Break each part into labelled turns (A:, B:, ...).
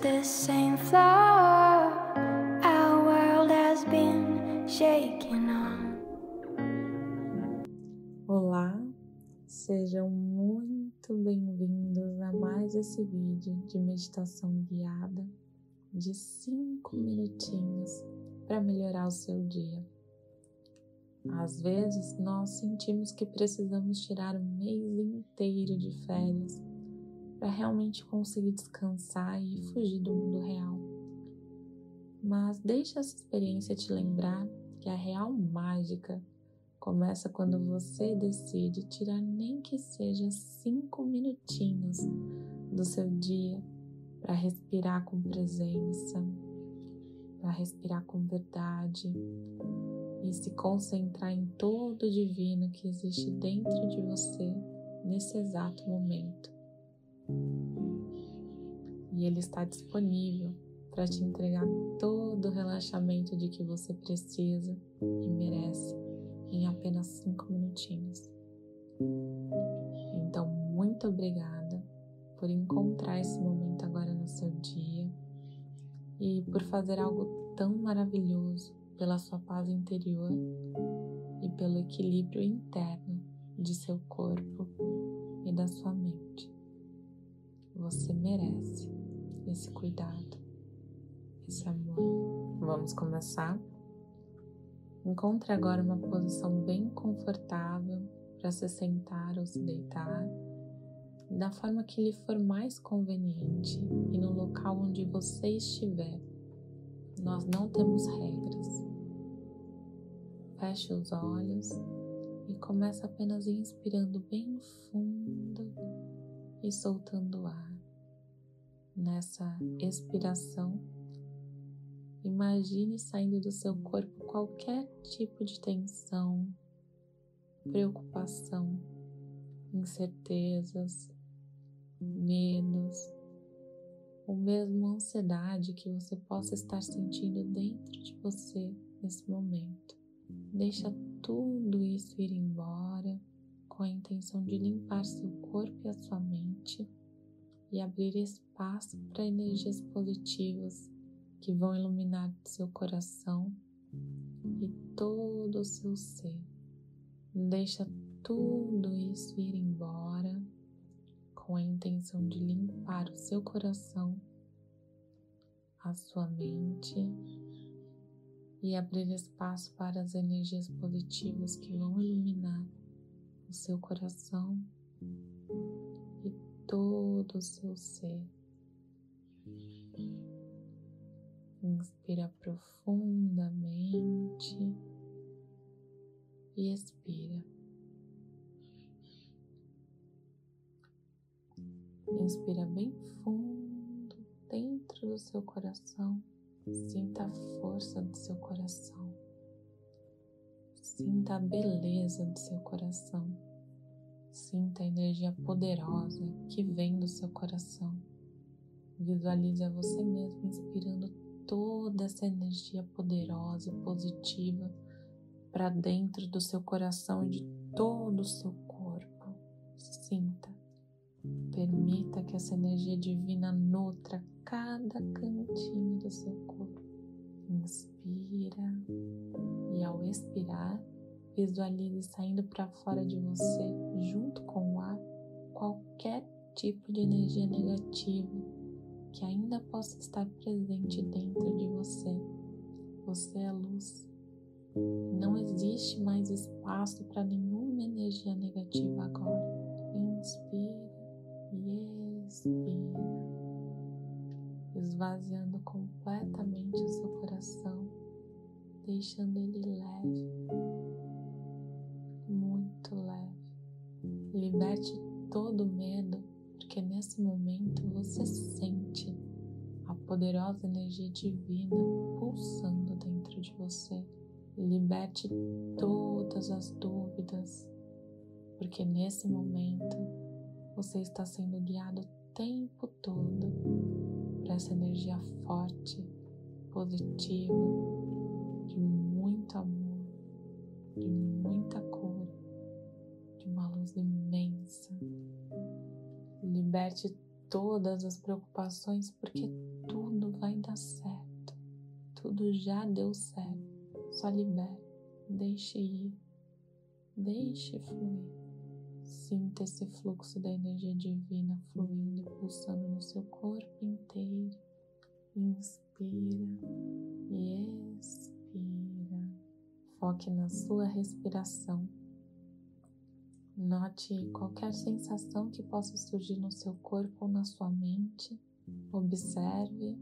A: the same floor. Our world has been shaken on.
B: Olá, sejam muito bem-vindos a mais esse vídeo de meditação guiada de 5 minutinhos para melhorar o seu dia. Às vezes nós sentimos que precisamos tirar um mês inteiro de férias para realmente conseguir descansar e fugir do mundo real. Mas deixa essa experiência te lembrar que a real mágica começa quando você decide tirar nem que seja cinco minutinhos do seu dia para respirar com presença, para respirar com verdade e se concentrar em todo o divino que existe dentro de você nesse exato momento. E ele está disponível para te entregar todo o relaxamento de que você precisa e merece em apenas cinco minutinhos. Então, muito obrigada por encontrar esse momento agora no seu dia e por fazer algo tão maravilhoso pela sua paz interior e pelo equilíbrio interno de seu corpo e da sua mente. Você merece esse cuidado, esse amor. Vamos começar? Encontre agora uma posição bem confortável para se sentar ou se deitar, da forma que lhe for mais conveniente e no local onde você estiver. Nós não temos regras. Feche os olhos e comece apenas inspirando bem fundo e soltando o ar. Nessa expiração, imagine saindo do seu corpo qualquer tipo de tensão, preocupação, incertezas, medos, ou mesmo ansiedade que você possa estar sentindo dentro de você nesse momento. Deixa tudo isso ir embora com a intenção de limpar seu corpo e a sua mente e abrir espaço para energias positivas que vão iluminar seu coração e todo o seu ser. Deixa tudo isso ir embora com a intenção de limpar o seu coração, a sua mente e abrir espaço para as energias positivas que vão iluminar o seu coração todo o seu ser. Inspira profundamente e expira. Inspira bem fundo dentro do seu coração. Sinta a força do seu coração. Sinta a beleza do seu coração. Sinta a energia poderosa que vem do seu coração. Visualize a você mesmo inspirando toda essa energia poderosa e positiva para dentro do seu coração e de todo o seu corpo. Sinta. Permita que essa energia divina nutra cada cantinho do seu corpo. Inspira e ao expirar, visualize saindo para fora de você, junto com o ar, qualquer tipo de energia negativa que ainda possa estar presente dentro de você. Você é luz. Não existe mais espaço para nenhuma energia negativa agora. Inspira e expira esvaziando completamente o seu coração, deixando ele todo medo, porque nesse momento você sente a poderosa energia divina pulsando dentro de você. Liberte todas as dúvidas, porque nesse momento você está sendo guiado o tempo todo para essa energia forte, positiva, Liberte todas as preocupações, porque tudo vai dar certo. Tudo já deu certo. Só libere, deixe ir, deixe fluir. Sinta esse fluxo da energia divina fluindo e pulsando no seu corpo inteiro. Inspira e expira. Foque na sua respiração. Note qualquer sensação que possa surgir no seu corpo ou na sua mente. Observe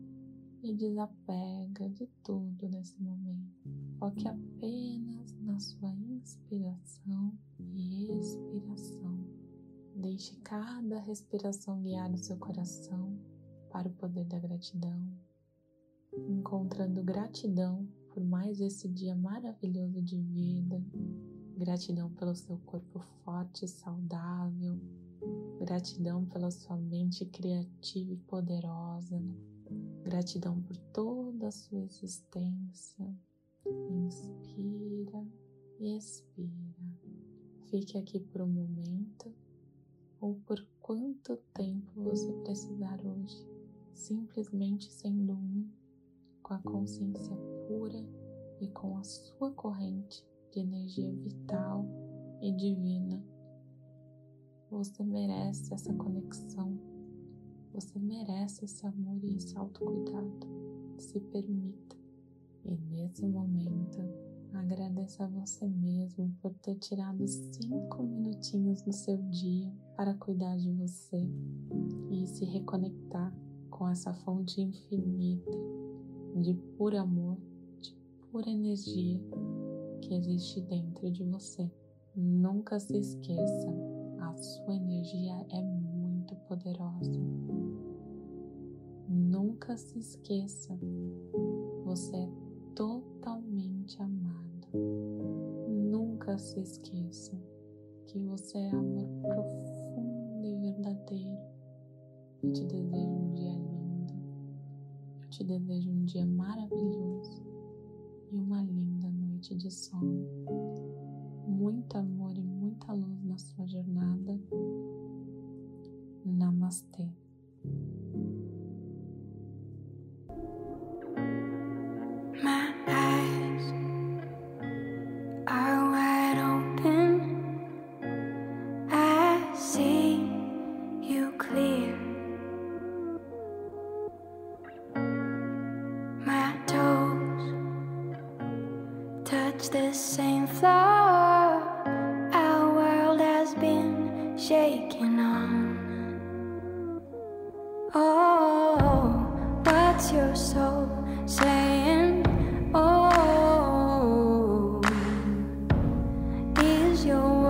B: e desapega de tudo nesse momento. Foque apenas na sua inspiração e expiração. Deixe cada respiração guiar o seu coração para o poder da gratidão, encontrando gratidão por mais esse dia maravilhoso de vida, Gratidão pelo seu corpo forte e saudável. Gratidão pela sua mente criativa e poderosa. Gratidão por toda a sua existência. Inspira e expira. Fique aqui por um momento ou por quanto tempo você precisar hoje, simplesmente sendo um, com a consciência pura e com a sua corrente de energia vital e divina. Você merece essa conexão. Você merece esse amor e esse autocuidado. Se permita. E nesse momento, agradeça a você mesmo por ter tirado cinco minutinhos do seu dia para cuidar de você e se reconectar com essa fonte infinita de puro amor, de pura energia que existe dentro de você. Nunca se esqueça, a sua energia é muito poderosa. Nunca se esqueça, você é totalmente amado. Nunca se esqueça que você é amor profundo e verdadeiro. Eu te desejo um dia lindo. Eu te desejo um dia maravilhoso e uma linda noite de sono. Muito amor e muita luz na sua jornada. Namastê.
A: touch the same floor our world has been shaking on. Oh, what's your soul saying? Oh, is your